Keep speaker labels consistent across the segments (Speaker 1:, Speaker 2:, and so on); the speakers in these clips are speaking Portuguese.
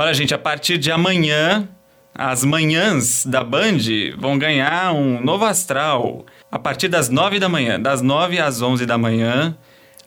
Speaker 1: Olha, gente, a partir de amanhã, as manhãs da Band vão ganhar um novo astral. A partir das 9 da manhã, das 9 às 11 da manhã,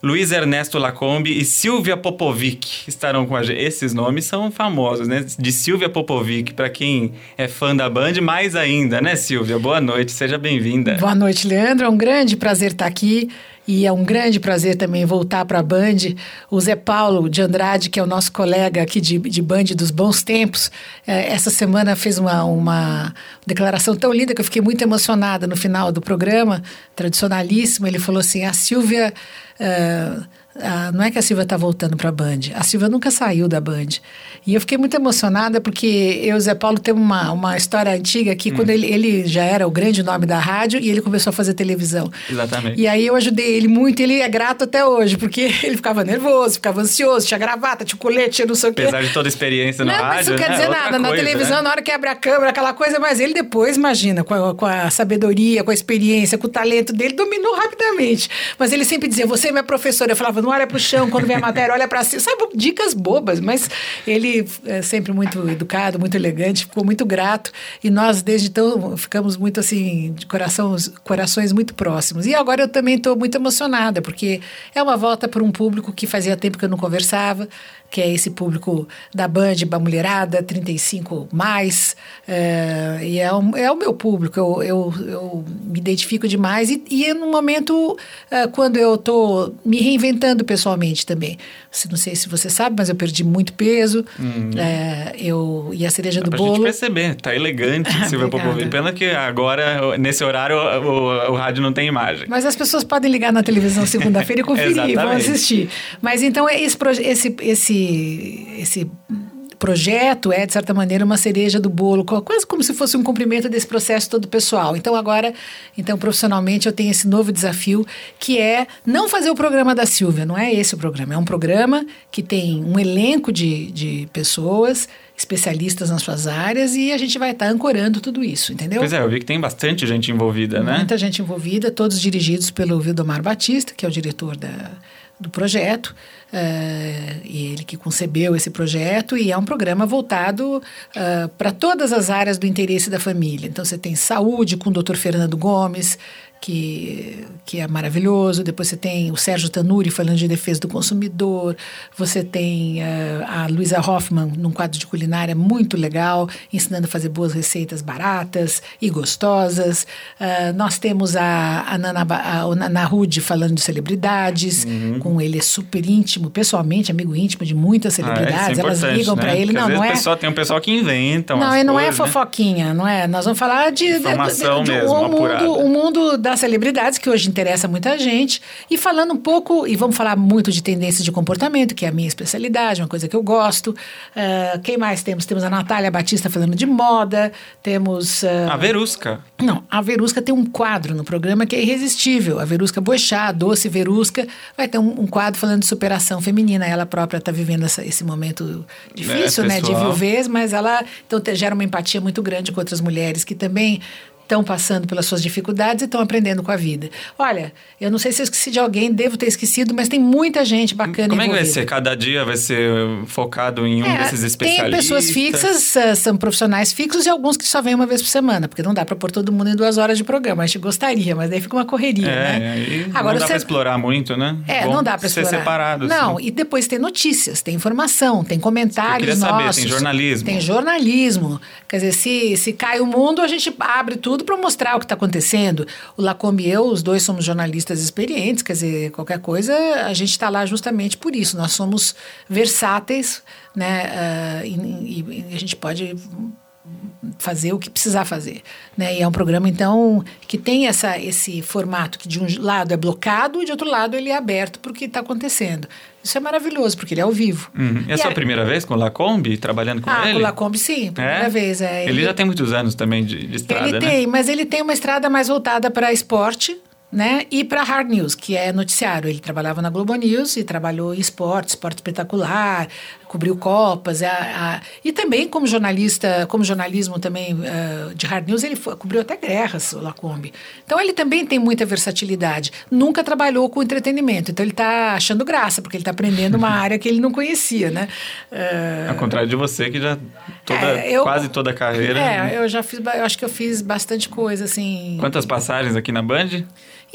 Speaker 1: Luiz Ernesto Lacombe e Silvia Popovic estarão com a gente. Esses nomes são famosos, né? De Silvia Popovic, para quem é fã da Band, mais ainda, né, Silvia? Boa noite, seja bem-vinda.
Speaker 2: Boa noite, Leandro. É um grande prazer estar aqui. E é um grande prazer também voltar para a Band. O Zé Paulo de Andrade, que é o nosso colega aqui de, de Band dos bons tempos, é, essa semana fez uma, uma declaração tão linda que eu fiquei muito emocionada no final do programa, tradicionalíssimo. Ele falou assim: a Silvia. Uh, ah, não é que a Silvia está voltando para a Band. A Silvia nunca saiu da Band. E eu fiquei muito emocionada porque eu e o Zé Paulo temos uma, uma história antiga que hum. quando ele, ele já era o grande nome da rádio e ele começou a fazer televisão.
Speaker 1: Exatamente.
Speaker 2: E aí eu ajudei ele muito e ele é grato até hoje, porque ele ficava nervoso, ficava ansioso, tinha gravata, tinha colete, tinha não sei o quê.
Speaker 1: Apesar de toda a experiência na
Speaker 2: não,
Speaker 1: rádio,
Speaker 2: Mas não quer
Speaker 1: né?
Speaker 2: dizer
Speaker 1: Outra
Speaker 2: nada.
Speaker 1: Coisa,
Speaker 2: na televisão,
Speaker 1: né?
Speaker 2: na hora que abre a câmera, aquela coisa, mas ele depois, imagina, com a, com a sabedoria, com a experiência, com o talento dele, dominou rapidamente. Mas ele sempre dizia, você é minha professora. Eu falava, não olha pro chão, quando vem a matéria, olha para cima. Sabe, dicas bobas, mas ele é sempre muito educado, muito elegante, ficou muito grato. E nós, desde então, ficamos muito assim, de coração, corações muito próximos. E agora eu também estou muito emocionada, porque é uma volta para um público que fazia tempo que eu não conversava, que é esse público da Band, da mulherada, 35 mais, é, e é, um, é o meu público, eu, eu, eu me identifico demais, e, e é num momento é, quando eu estou me reinventando pessoalmente também. Não sei se você sabe, mas eu perdi muito peso,
Speaker 1: Hum.
Speaker 2: é, eu, e a cereja
Speaker 1: Dá
Speaker 2: do
Speaker 1: pra
Speaker 2: bolo...
Speaker 1: gente perceber, tá elegante, Silvia. Popovic. Pena que agora, nesse horário, o, o- o rádio não tem imagem.
Speaker 2: Mas as pessoas podem ligar na televisão segunda-feira e conferir, vão assistir. Mas então esse, proje- esse, esse, esse projeto é, de certa maneira, uma cereja do bolo, quase como se fosse um cumprimento desse processo todo pessoal. Então agora, então profissionalmente, eu tenho esse novo desafio, que é não fazer o programa da Silvia, não é esse o programa. É um programa que tem um elenco de, de pessoas, especialistas nas suas áreas, e a gente vai estar ancorando tudo isso, entendeu?
Speaker 1: Pois é, eu vi que tem bastante gente envolvida, né?
Speaker 2: Muita gente envolvida, todos dirigidos pelo Vildomar Batista, que é o diretor da, do projeto, eh, e ele que concebeu esse projeto, e é um programa voltado para todas as áreas do interesse da família. Então, você tem saúde com o doutor Fernando Gomes, que, que é maravilhoso. Depois você tem o Sérgio Tanuri falando de defesa do consumidor. Você tem eh, a Luísa Hoffman num quadro de culinária muito legal, ensinando a fazer boas receitas baratas e gostosas. Ah, nós temos a, a, Nana, a, Nana Rude falando de celebridades,
Speaker 1: Uhum.
Speaker 2: com ele é super íntimo, pessoalmente, amigo íntimo de muitas
Speaker 1: Ah, é
Speaker 2: celebridades. Elas
Speaker 1: importante,
Speaker 2: ligam
Speaker 1: né?
Speaker 2: para ele.
Speaker 1: Porque às
Speaker 2: Não,
Speaker 1: vezes
Speaker 2: não é.
Speaker 1: pessoal, tem um pessoal que inventa
Speaker 2: Não, e não é
Speaker 1: coisas, né?
Speaker 2: fofoquinha, não é? Nós vamos falar de, de,
Speaker 1: Informação
Speaker 2: de, de,
Speaker 1: mesmo,
Speaker 2: o
Speaker 1: apurada.
Speaker 2: mundo, o mundo das celebridades, que hoje interessa muita gente, e falando um pouco, e vamos falar muito de tendências de comportamento, que é a minha especialidade, uma coisa que eu gosto. Ah, quem mais temos? Temos a Natália Batista falando de moda, temos. ah,
Speaker 1: A Verusca.
Speaker 2: não, a Verusca tem um quadro no programa que é irresistível. A Verusca Boixá, a Doce Verusca, vai ter um, um quadro falando de superação feminina. Ela própria está vivendo essa- esse momento difícil,
Speaker 1: É,
Speaker 2: né, de viuvez, mas ela então gera uma empatia muito grande com outras mulheres que também estão passando pelas suas dificuldades e estão aprendendo com a vida. Olha, eu não sei se eu esqueci de alguém, devo ter esquecido, mas tem muita gente bacana
Speaker 1: Como é que vai
Speaker 2: envolvida.
Speaker 1: ser? Cada dia vai ser focado em um
Speaker 2: É,
Speaker 1: desses
Speaker 2: Tem
Speaker 1: especialistas?
Speaker 2: pessoas fixas, ah, são profissionais fixos e alguns que só vêm uma vez por semana, porque não dá para pôr todo mundo em duas horas de programa. A gente gostaria, mas daí fica uma correria,
Speaker 1: É,
Speaker 2: né?
Speaker 1: aí não
Speaker 2: Agora
Speaker 1: dá
Speaker 2: você-
Speaker 1: explorar muito, né?
Speaker 2: É,
Speaker 1: Bom
Speaker 2: não dá para
Speaker 1: ser
Speaker 2: explorar.
Speaker 1: separado.
Speaker 2: Não,
Speaker 1: assim.
Speaker 2: e depois tem notícias, tem informação, tem comentários
Speaker 1: Eu queria saber,
Speaker 2: nossos.
Speaker 1: tem jornalismo.
Speaker 2: Tem jornalismo. Quer dizer, se, se cai o mundo, a gente abre tudo para mostrar o que está acontecendo. O Lacombe e eu, os dois somos jornalistas experientes, quer dizer, qualquer coisa, a gente está lá justamente por isso. Nós somos versáteis, né? ah, e, e- e a gente pode fazer o que precisar fazer, né? E é um programa então que tem essa esse formato que de um lado é blocado e de outro lado ele é aberto para o que está acontecendo. Isso é maravilhoso porque ele é ao vivo.
Speaker 1: Uhum. E é a sua primeira vez com o Lacombe, trabalhando com
Speaker 2: ah,
Speaker 1: ele?
Speaker 2: com o Lacombe sim, primeira
Speaker 1: É?
Speaker 2: vez. É,
Speaker 1: Ele, já tem muitos anos também de, de estrada,
Speaker 2: ele
Speaker 1: né?
Speaker 2: tem, mas ele tem uma estrada mais voltada para esporte, né? E para Hard News, que é noticiário. Ele trabalhava na Globo News e trabalhou em esporte, esporte espetacular, cobriu Copas. A, a, e também como jornalista, como jornalismo também uh, de Hard News, ele foi, cobriu até guerras, o Lacombe. Então ele também tem muita versatilidade. Nunca trabalhou com entretenimento, então ele está achando graça, porque ele está aprendendo uma área que ele não conhecia, né?
Speaker 1: Uh, Ao contrário de você, que já toda, é, eu, quase toda a carreira.
Speaker 2: É, eu já fiz, eu acho que eu fiz bastante coisa, assim.
Speaker 1: Quantas passagens aqui na Band?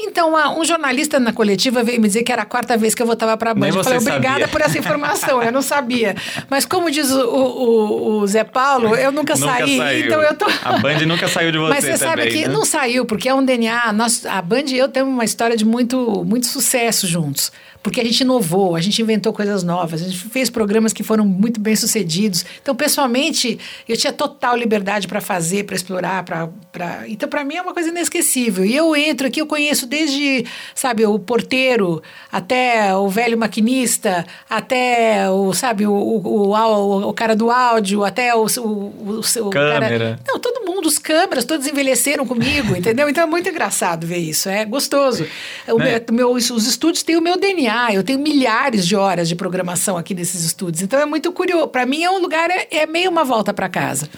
Speaker 2: Então, um jornalista na coletiva veio me dizer que era a quarta vez que eu voltava para a Band. Eu falei, obrigada por essa informação, eu não sabia. Mas como diz o, o, o Zé Paulo, eu nunca, nunca saí, saiu. então eu tô...
Speaker 1: A Band nunca saiu de você
Speaker 2: Mas você
Speaker 1: também,
Speaker 2: sabe que né? não saiu, porque é um DNA. Nós, a Band e eu temos uma história de muito, muito sucesso juntos porque a gente inovou, a gente inventou coisas novas, a gente fez programas que foram muito bem sucedidos. Então, pessoalmente, eu tinha total liberdade para fazer, para explorar, para pra... então para mim é uma coisa inesquecível. E eu entro aqui, eu conheço desde, sabe, o porteiro até o velho maquinista, até o, sabe, o, o, o, o cara do áudio, até o, o, o,
Speaker 1: câmera.
Speaker 2: Cara... Não, todo mundo, os câmeras, todos envelheceram comigo, entendeu? Então é muito engraçado ver isso, é gostoso. O né? meu, os estúdios têm o meu DNA eu tenho milhares de horas de programação aqui nesses estúdios. Então é muito curioso. Para mim é um lugar, é, é meio uma volta para casa.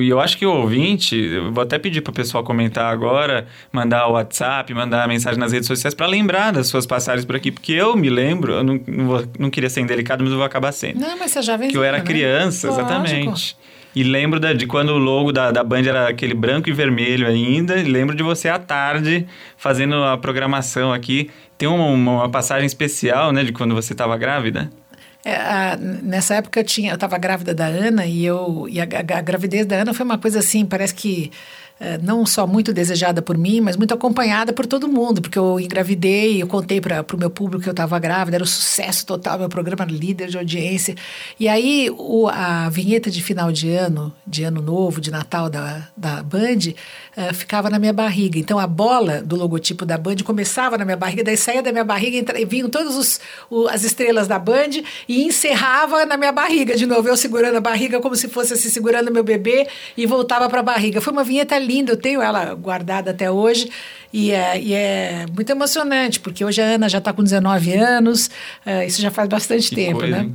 Speaker 1: E eu acho que o ouvinte, eu vou até pedir para o pessoal comentar agora, mandar o WhatsApp, mandar mensagem nas redes sociais para lembrar das suas passagens por aqui, porque eu me lembro, eu não, não, vou, não queria ser indelicado, mas eu vou acabar sendo.
Speaker 2: Não, mas você já vem.
Speaker 1: Que eu era
Speaker 2: né?
Speaker 1: criança, Lógico. exatamente. E lembro da, de quando o logo da, da Band era aquele branco e vermelho ainda. E lembro de você à tarde fazendo a programação aqui. Tem uma, uma passagem especial, né, de quando você estava grávida?
Speaker 2: É, a, nessa época eu tinha, eu estava grávida da Ana e eu e a, a, a, gravidez da Ana foi uma coisa assim, parece que não só muito desejada por mim, mas muito acompanhada por todo mundo, porque eu engravidei, eu contei para o meu público que eu estava grávida, era um sucesso total, meu programa líder de audiência. E aí o, a vinheta de final de ano, de ano novo, de Natal da, da Band, uh, ficava na minha barriga. Então a bola do logotipo da Band começava na minha barriga, daí saía da minha barriga, entra, vinham todas as estrelas da Band e encerrava na minha barriga de novo, eu segurando a barriga como se fosse assim, segurando meu bebê e voltava para a barriga. Foi uma vinheta linda, eu tenho ela guardada até hoje e é, e é muito emocionante, porque hoje a Ana já está com 19 anos, uh, isso já faz bastante que tempo, coisa, né?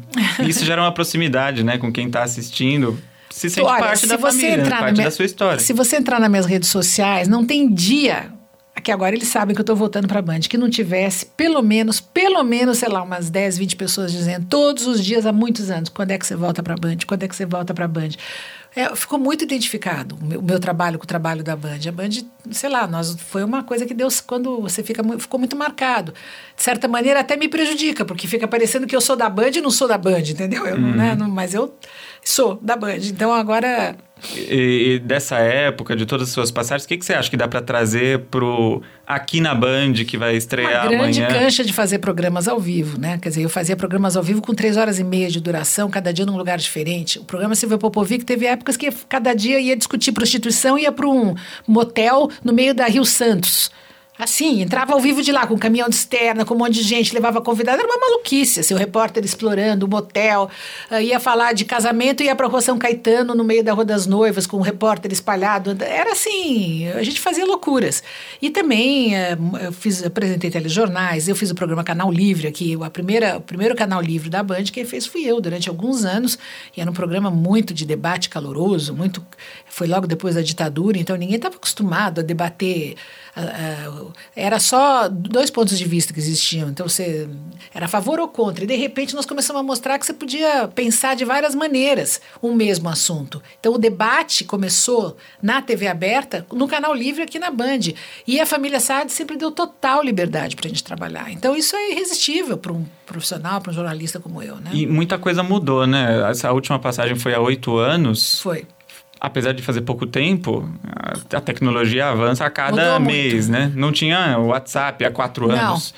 Speaker 1: Isso gera uma proximidade, né, com quem está assistindo se sente Olha, parte da família, né? parte minha, da sua história.
Speaker 2: Se você entrar nas minhas redes sociais, não tem dia que agora eles sabem que eu estou voltando para a Band, que não tivesse pelo menos, pelo menos, sei lá, umas 10, 20 pessoas dizendo todos os dias há muitos anos, quando é que você volta para a Band? Quando é que você volta para a Band? É, ficou muito identificado o meu, o meu, trabalho com o trabalho da Band. A Band, sei lá, nós, foi uma coisa que Deus, quando você fica ficou muito marcado. De certa maneira, até me prejudica, porque fica parecendo que eu sou da Band e não sou da Band, entendeu? Eu, uhum. né, não, mas eu sou da Band. Então agora
Speaker 1: e, e, dessa época, de todas as suas passagens, o que, que você acha que dá para trazer pro aqui na Band que vai estrear
Speaker 2: Uma grande
Speaker 1: amanhã?
Speaker 2: cancha de fazer programas ao vivo, né? Quer dizer, eu fazia programas ao vivo com três horas e meia de duração, cada dia num lugar diferente. O programa Silvio Popovic teve épocas que cada dia ia discutir prostituição, ia para um motel no meio da Rio Santos. Assim, entrava ao vivo de lá, com um caminhão de externa, com um monte de gente, levava convidado. Era uma maluquice, assim, o repórter explorando o motel. Uh, ia falar de casamento e ia para a Rua São Caetano, no meio da Rua das Noivas, com o um repórter espalhado. Era assim, a gente fazia loucuras. E também uh, eu fiz, apresentei telejornais, eu fiz o programa Canal Livre aqui, a primeira, o primeiro canal livre da Band, quem fez fui eu durante alguns anos. E era um programa muito de debate caloroso, muito. Foi logo depois da ditadura, então ninguém estava acostumado a debater. Era só dois pontos de vista que existiam. Então você era a favor ou contra. E de repente nós começamos a mostrar que você podia pensar de várias maneiras um mesmo assunto. Então o debate começou na TV aberta, no canal livre aqui na Band. E a família Saad sempre deu total liberdade para a gente trabalhar. Então isso é irresistível para um profissional, para um jornalista como eu. Né?
Speaker 1: E muita coisa mudou, né? Essa última passagem foi há oito anos.
Speaker 2: Foi
Speaker 1: apesar de fazer pouco tempo, a tecnologia avança a cada mês, né? Não tinha WhatsApp há quatro anos.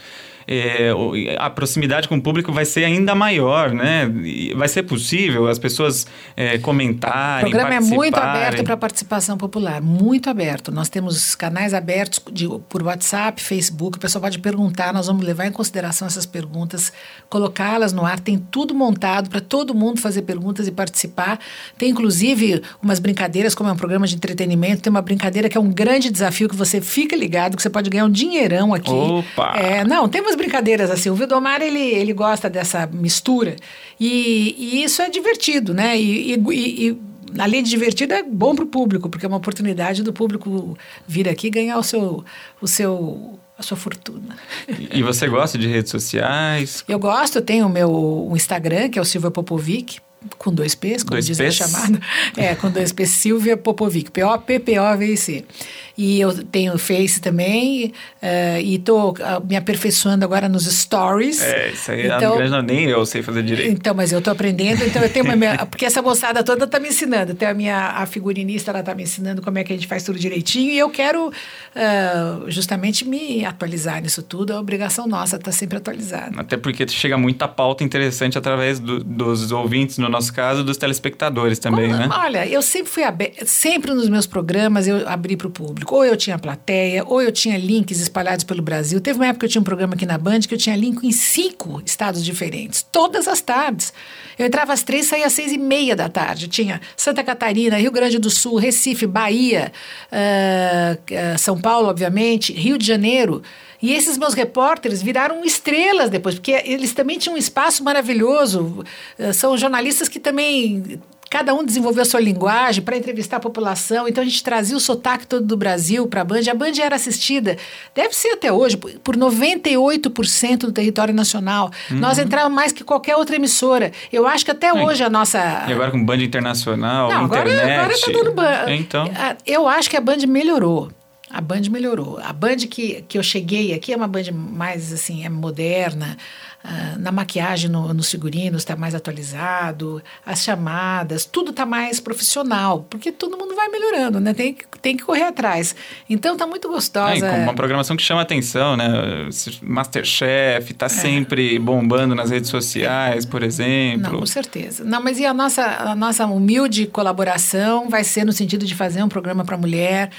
Speaker 1: É, a proximidade com o público vai ser ainda maior, né? Vai ser possível as pessoas é, comentarem,
Speaker 2: O programa é muito aberto para participação popular, muito aberto. Nós temos canais abertos de, por WhatsApp, Facebook, o pessoal pode perguntar, nós vamos levar em consideração essas perguntas, colocá-las no ar, tem tudo montado para todo mundo fazer perguntas e participar. Tem inclusive umas brincadeiras, como é um programa de entretenimento, tem uma brincadeira que é um grande desafio que você fica ligado, que você pode ganhar um dinheirão aqui.
Speaker 1: Opa!
Speaker 2: É, não, tem umas brincadeiras assim. O Vildomar, ele, ele gosta dessa mistura e, e isso é divertido, né? E, e, e além de divertido, é bom para o público, porque é uma oportunidade do público vir aqui ganhar o seu, o seu, a sua fortuna.
Speaker 1: E você gosta de redes sociais?
Speaker 2: Eu gosto, eu tenho o meu Instagram, que é o Silvia Popovic, com dois P's, como
Speaker 1: dois
Speaker 2: diz
Speaker 1: P's?
Speaker 2: a chamada. É, com dois P's, Silvia Popovic, P-O-P-P-O-V-I-C. E eu tenho Face também, uh, e estou uh, me aperfeiçoando agora nos stories.
Speaker 1: É, isso aí então, nem eu sei fazer direito.
Speaker 2: Então, mas eu estou aprendendo, então eu tenho uma minha, Porque essa moçada toda está me ensinando. Tem a minha a figurinista, ela está me ensinando como é que a gente faz tudo direitinho, e eu quero uh, justamente me atualizar nisso tudo. É obrigação nossa estar tá sempre atualizado.
Speaker 1: Até porque chega muita pauta interessante através do, dos ouvintes, no nosso caso, dos telespectadores também,
Speaker 2: como,
Speaker 1: né?
Speaker 2: Olha, eu sempre fui aberta, sempre nos meus programas eu abri para o público. Ou eu tinha plateia, ou eu tinha links espalhados pelo Brasil. Teve uma época que eu tinha um programa aqui na Band que eu tinha link em cinco estados diferentes, todas as tardes. Eu entrava às três, saía às seis e meia da tarde. Tinha Santa Catarina, Rio Grande do Sul, Recife, Bahia, uh, uh, São Paulo, obviamente, Rio de Janeiro. E esses meus repórteres viraram estrelas depois, porque eles também tinham um espaço maravilhoso. São jornalistas que também Cada um desenvolveu a sua linguagem para entrevistar a população. Então a gente trazia o sotaque todo do Brasil para a Band. A Band era assistida, deve ser até hoje, por 98% do território nacional. Uhum. Nós entrávamos mais que qualquer outra emissora. Eu acho que até hoje a nossa.
Speaker 1: E agora com Band Internacional,
Speaker 2: Não,
Speaker 1: internet.
Speaker 2: Agora, agora tá dando Band.
Speaker 1: Então.
Speaker 2: Eu acho que a Band melhorou. A Band melhorou. A Band que, que eu cheguei aqui é uma Band mais assim, é moderna. Uh, na maquiagem, no, nos figurinos está mais atualizado, as chamadas, tudo está mais profissional, porque todo mundo vai melhorando, né? Tem, tem que correr atrás. Então está muito gostosa.
Speaker 1: É, uma programação que chama atenção, né? Masterchef está é. sempre bombando nas redes sociais, por exemplo.
Speaker 2: Não, com certeza. Não, mas e a nossa, a nossa humilde colaboração vai ser no sentido de fazer um programa para mulher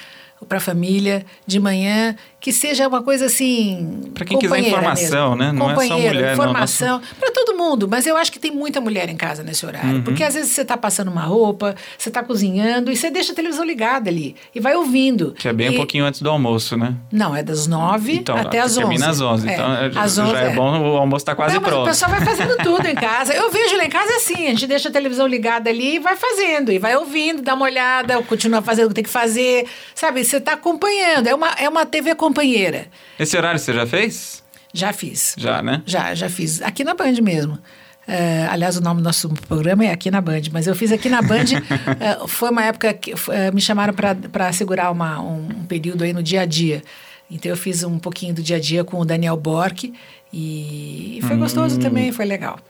Speaker 2: para a família de manhã, que seja uma coisa assim.
Speaker 1: Para quem quiser informação,
Speaker 2: mesmo.
Speaker 1: né? Não é só mulher,
Speaker 2: informação. Nosso... Para todo mundo, mas eu acho que tem muita mulher em casa nesse horário. Uhum. Porque às vezes você está passando uma roupa, você está cozinhando e você deixa a televisão ligada ali e vai ouvindo.
Speaker 1: Que é bem
Speaker 2: e...
Speaker 1: um pouquinho antes do almoço, né?
Speaker 2: Não, é das nove então, até as onze.
Speaker 1: Termina às onze. É. Então é, às já 11, é, bom, o almoço está quase
Speaker 2: Não,
Speaker 1: pronto.
Speaker 2: o pessoal vai fazendo tudo em casa. Eu vejo lá em casa assim: a gente deixa a televisão ligada ali e vai fazendo, e vai ouvindo, dá uma olhada, continua fazendo o que tem que fazer. Sabe, você está acompanhando. É uma, é uma TV companheira.
Speaker 1: Esse horário você já fez?
Speaker 2: Já fiz.
Speaker 1: Já, né?
Speaker 2: Já, já fiz. Aqui na Band mesmo. Uh, aliás, o nome do nosso programa é Aqui na Band, mas eu fiz aqui na Band. uh, foi uma época que uh, me chamaram para segurar uma, um, um, período aí no dia a dia. Então eu fiz um pouquinho do dia a dia com o Daniel Bork e, e foi hum. gostoso também, foi legal.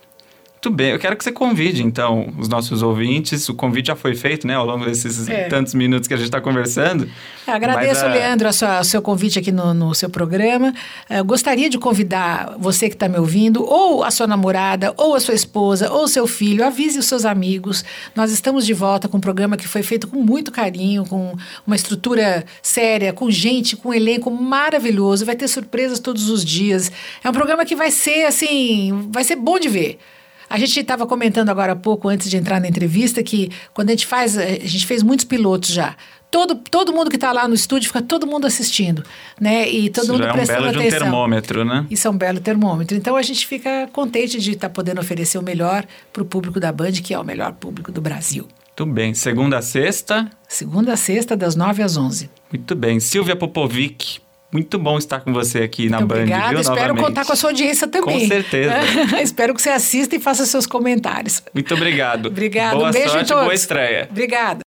Speaker 1: Muito bem, eu quero que você convide, então, os nossos ouvintes. O convite já foi feito, né, ao longo desses é. tantos minutos que a gente está conversando.
Speaker 2: Eu agradeço, Mas, Leandro, o seu convite aqui no, no seu programa. Eu gostaria de convidar você que está me ouvindo, ou a sua namorada, ou a sua esposa, ou o seu filho, avise os seus amigos. Nós estamos de volta com um programa que foi feito com muito carinho, com uma estrutura séria, com gente, com um elenco maravilhoso. Vai ter surpresas todos os dias. É um programa que vai ser, assim, vai ser bom de ver. A gente estava comentando agora há pouco, antes de entrar na entrevista, que quando a gente faz, eh, a gente fez muitos pilotos já. Todo, todo mundo que está lá no estúdio fica todo mundo assistindo, né? E todo
Speaker 1: Isso
Speaker 2: mundo
Speaker 1: já é um
Speaker 2: prestando
Speaker 1: belo
Speaker 2: atenção.
Speaker 1: de um termômetro, né?
Speaker 2: Isso é um belo termômetro. Então a gente fica contente de estar tá podendo oferecer o melhor para o público da Band, que é o melhor público do Brasil.
Speaker 1: Muito bem. Segunda a sexta?
Speaker 2: Segunda a sexta, das nove às onze.
Speaker 1: Muito bem. Silvia Popovic, muito bom estar com você aqui na
Speaker 2: Muito
Speaker 1: Band.
Speaker 2: Obrigada,
Speaker 1: viu,
Speaker 2: espero
Speaker 1: novamente.
Speaker 2: contar com a sua audiência também.
Speaker 1: Com certeza.
Speaker 2: espero que você assista e faça seus comentários.
Speaker 1: Muito obrigado.
Speaker 2: Obrigado.
Speaker 1: Boa
Speaker 2: um beijo
Speaker 1: sorte,
Speaker 2: a todos.
Speaker 1: boa estreia.
Speaker 2: Obrigada.